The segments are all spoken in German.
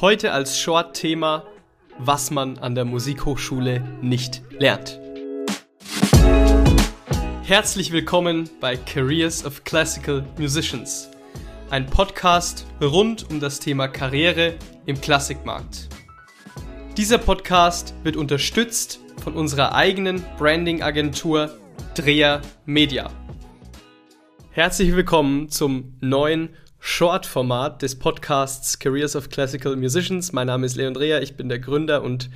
Heute als Short-Thema, was man an der Musikhochschule nicht lernt. Herzlich willkommen bei Careers of Classical Musicians, ein Podcast rund um das Thema Karriere im Klassikmarkt. Dieser Podcast wird unterstützt von unserer eigenen Branding-Agentur Dreher Media. Herzlich willkommen zum neuen Short-Format des Podcasts Careers of Classical Musicians. Mein Name ist Leon Dreher, ich bin der Gründer und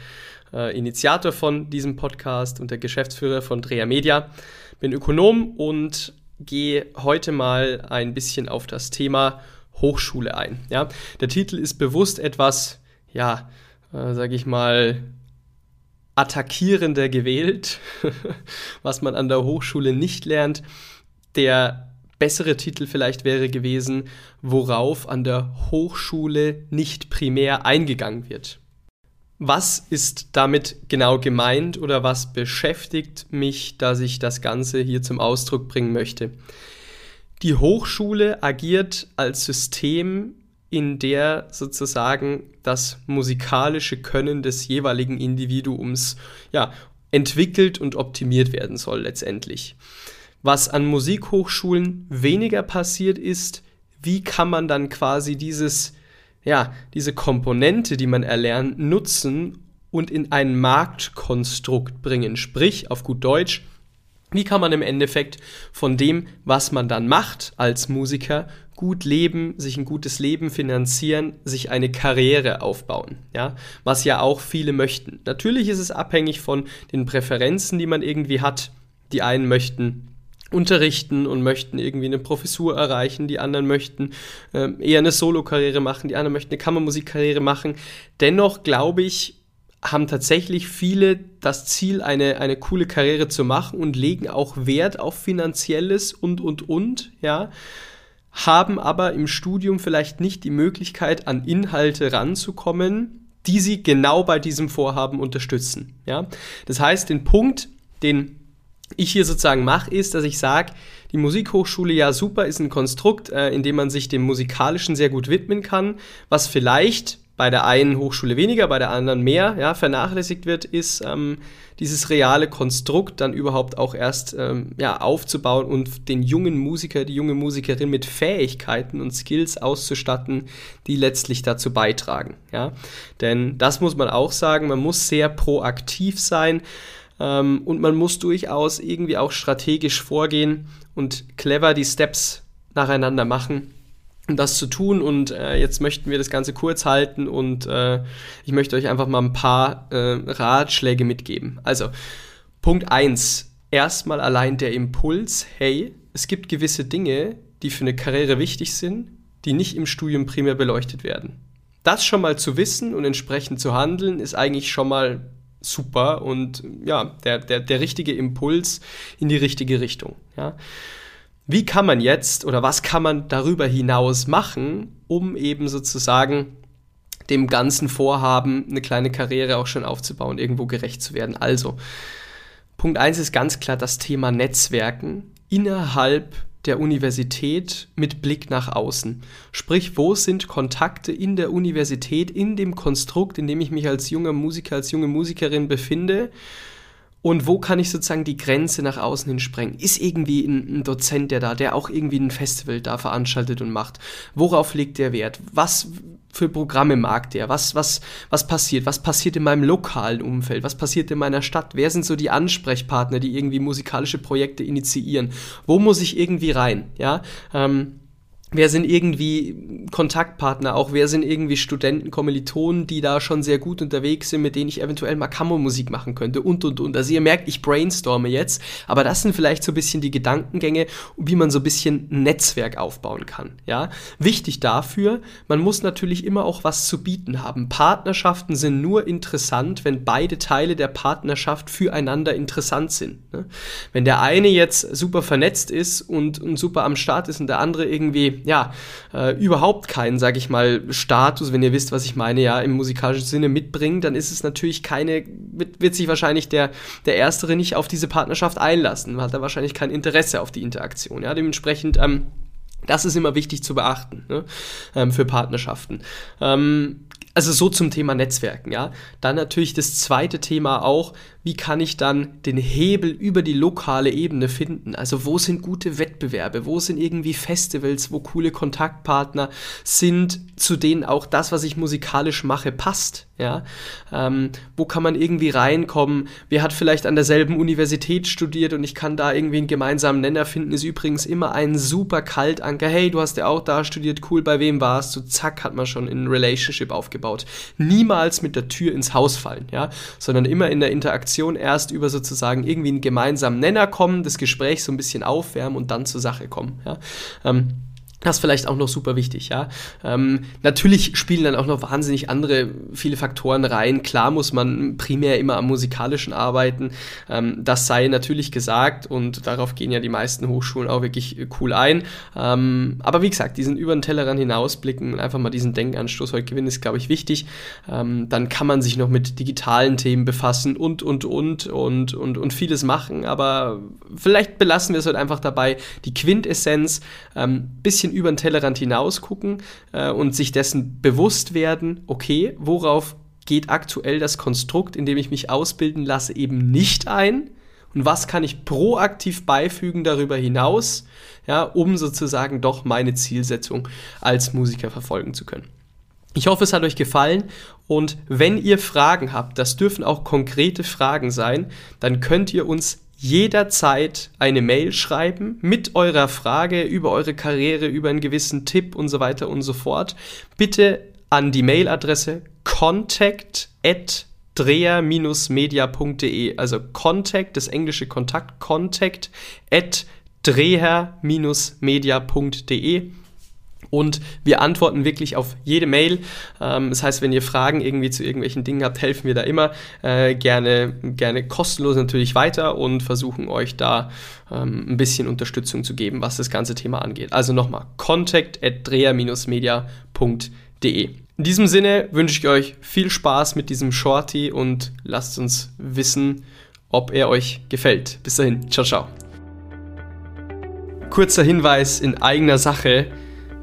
äh, Initiator von diesem Podcast und der Geschäftsführer von Dreher Media. Bin Ökonom und gehe heute mal ein bisschen auf das Thema Hochschule ein. Ja? Der Titel ist bewusst etwas, ja, äh, sage ich mal, attackierender gewählt, was man an der Hochschule nicht lernt. Der bessere Titel vielleicht wäre gewesen, worauf an der Hochschule nicht primär eingegangen wird. Was ist damit genau gemeint oder was beschäftigt mich, dass ich das Ganze hier zum Ausdruck bringen möchte? Die Hochschule agiert als System, in der sozusagen das musikalische Können des jeweiligen Individuums ja, entwickelt und optimiert werden soll letztendlich. Was an Musikhochschulen weniger passiert ist, wie kann man dann quasi dieses, ja, diese Komponente, die man erlernt, nutzen und in ein Marktkonstrukt bringen. Sprich, auf gut Deutsch, wie kann man im Endeffekt von dem, was man dann macht als Musiker, gut leben, sich ein gutes Leben finanzieren, sich eine Karriere aufbauen, ja, was ja auch viele möchten. Natürlich ist es abhängig von den Präferenzen, die man irgendwie hat. Die einen möchten unterrichten und möchten irgendwie eine Professur erreichen, die anderen möchten äh, eher eine Solokarriere machen, die anderen möchten eine Kammermusikkarriere machen. Dennoch glaube ich, haben tatsächlich viele das Ziel, eine, eine coole Karriere zu machen und legen auch Wert auf finanzielles und, und, und, ja, haben aber im Studium vielleicht nicht die Möglichkeit, an Inhalte ranzukommen, die sie genau bei diesem Vorhaben unterstützen, ja. Das heißt, den Punkt, den ich hier sozusagen mache, ist, dass ich sage, die Musikhochschule ja super ist ein Konstrukt, äh, in dem man sich dem Musikalischen sehr gut widmen kann, was vielleicht bei der einen Hochschule weniger, bei der anderen mehr ja, vernachlässigt wird, ist ähm, dieses reale Konstrukt dann überhaupt auch erst ähm, ja, aufzubauen und den jungen Musiker, die junge Musikerin mit Fähigkeiten und Skills auszustatten, die letztlich dazu beitragen. Ja? Denn das muss man auch sagen, man muss sehr proaktiv sein. Ähm, und man muss durchaus irgendwie auch strategisch vorgehen und clever die Steps nacheinander machen, um das zu tun. Und äh, jetzt möchten wir das Ganze kurz halten und äh, ich möchte euch einfach mal ein paar äh, Ratschläge mitgeben. Also, Punkt 1. Erstmal allein der Impuls, hey, es gibt gewisse Dinge, die für eine Karriere wichtig sind, die nicht im Studium primär beleuchtet werden. Das schon mal zu wissen und entsprechend zu handeln, ist eigentlich schon mal super und ja, der, der, der richtige Impuls in die richtige Richtung. Ja. Wie kann man jetzt oder was kann man darüber hinaus machen, um eben sozusagen dem ganzen Vorhaben eine kleine Karriere auch schon aufzubauen, irgendwo gerecht zu werden? Also, Punkt 1 ist ganz klar das Thema Netzwerken innerhalb der Universität mit Blick nach außen. Sprich, wo sind Kontakte in der Universität, in dem Konstrukt, in dem ich mich als junger Musiker, als junge Musikerin befinde und wo kann ich sozusagen die Grenze nach außen hin sprengen? Ist irgendwie ein, ein, Dozent, der da, der auch irgendwie ein Festival da veranstaltet und macht? Worauf legt der Wert? Was für Programme mag der? Was, was, was passiert? Was passiert in meinem lokalen Umfeld? Was passiert in meiner Stadt? Wer sind so die Ansprechpartner, die irgendwie musikalische Projekte initiieren? Wo muss ich irgendwie rein? Ja, ähm, wer sind irgendwie Kontaktpartner, auch wer sind irgendwie Studenten, Kommilitonen, die da schon sehr gut unterwegs sind, mit denen ich eventuell mal Kammermusik machen könnte und und und. Also ihr merkt, ich brainstorme jetzt, aber das sind vielleicht so ein bisschen die Gedankengänge, wie man so ein bisschen Netzwerk aufbauen kann. Ja, wichtig dafür, man muss natürlich immer auch was zu bieten haben. Partnerschaften sind nur interessant, wenn beide Teile der Partnerschaft füreinander interessant sind. Ne? Wenn der eine jetzt super vernetzt ist und, und super am Start ist und der andere irgendwie ja, äh, überhaupt keinen, sag ich mal, Status, wenn ihr wisst, was ich meine, ja, im musikalischen Sinne mitbringen, dann ist es natürlich keine, wird, wird sich wahrscheinlich der, der Erstere nicht auf diese Partnerschaft einlassen, hat er wahrscheinlich kein Interesse auf die Interaktion, ja, dementsprechend, ähm, Das ist immer wichtig zu beachten ne? ähm, für Partnerschaften. Ähm, also so zum Thema Netzwerken, ja. Dann natürlich das zweite Thema auch, wie kann ich dann den Hebel über die lokale Ebene finden? Also wo sind gute Wettbewerbe? Wo sind irgendwie Festivals, wo coole Kontaktpartner sind, zu denen auch das, was ich musikalisch mache, passt? Ja? Ähm, wo kann man irgendwie reinkommen? Wer hat vielleicht an derselben Universität studiert und ich kann da irgendwie einen gemeinsamen Nenner finden, ist übrigens immer ein super Kaltanker. Hey, du hast ja auch da studiert, cool, bei wem warst du? Zack, hat man schon in Relationship aufgebaut. Niemals mit der Tür ins Haus fallen, ja, sondern immer in der Interaktion Interaktion erst über sozusagen irgendwie einen gemeinsamen Nenner kommen, das Gespräch so ein bisschen aufwärmen und dann zur Sache kommen. Ja? Ähm, das ist vielleicht auch noch super wichtig, ja. Ähm, natürlich spielen dann auch noch wahnsinnig andere viele Faktoren rein. Klar muss man primär immer am musikalischen arbeiten. Ähm, das sei natürlich gesagt und darauf gehen ja die meisten Hochschulen auch wirklich cool ein. Ähm, aber wie gesagt, diesen über den Tellerrand hinausblicken und einfach mal diesen Denkanstoß heute gewinnen, ist, glaube ich, wichtig. Ähm, dann kann man sich noch mit digitalen Themen befassen und, und, und, und, und, und vieles machen. Aber vielleicht belassen wir es heute einfach dabei. Die Quintessenz, ähm, bisschen über den Tellerrand hinaus gucken äh, und sich dessen bewusst werden, okay, worauf geht aktuell das Konstrukt, in dem ich mich ausbilden lasse, eben nicht ein? Und was kann ich proaktiv beifügen darüber hinaus, ja, um sozusagen doch meine Zielsetzung als Musiker verfolgen zu können? Ich hoffe, es hat euch gefallen und wenn ihr Fragen habt, das dürfen auch konkrete Fragen sein, dann könnt ihr uns jederzeit eine Mail schreiben mit eurer Frage über eure Karriere, über einen gewissen Tipp und so weiter und so fort. Bitte an die Mailadresse contact at dreher-media.de, also contact, das englische Kontakt, contact at dreher-media.de und wir antworten wirklich auf jede Mail. Ähm, das heißt, wenn ihr Fragen irgendwie zu irgendwelchen Dingen habt, helfen wir da immer äh, gerne, gerne kostenlos natürlich weiter und versuchen euch da ähm, ein bisschen Unterstützung zu geben, was das ganze Thema angeht. Also nochmal, contact at dreher-media.de. In diesem Sinne wünsche ich euch viel Spaß mit diesem Shorty und lasst uns wissen, ob er euch gefällt. Bis dahin, ciao, ciao. Kurzer Hinweis in eigener Sache.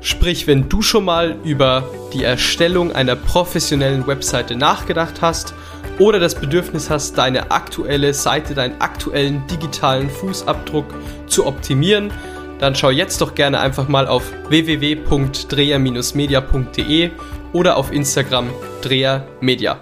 Sprich, wenn du schon mal über die Erstellung einer professionellen Webseite nachgedacht hast oder das Bedürfnis hast, deine aktuelle Seite, deinen aktuellen digitalen Fußabdruck zu optimieren, dann schau jetzt doch gerne einfach mal auf www.dreher-media.de oder auf Instagram drehermedia.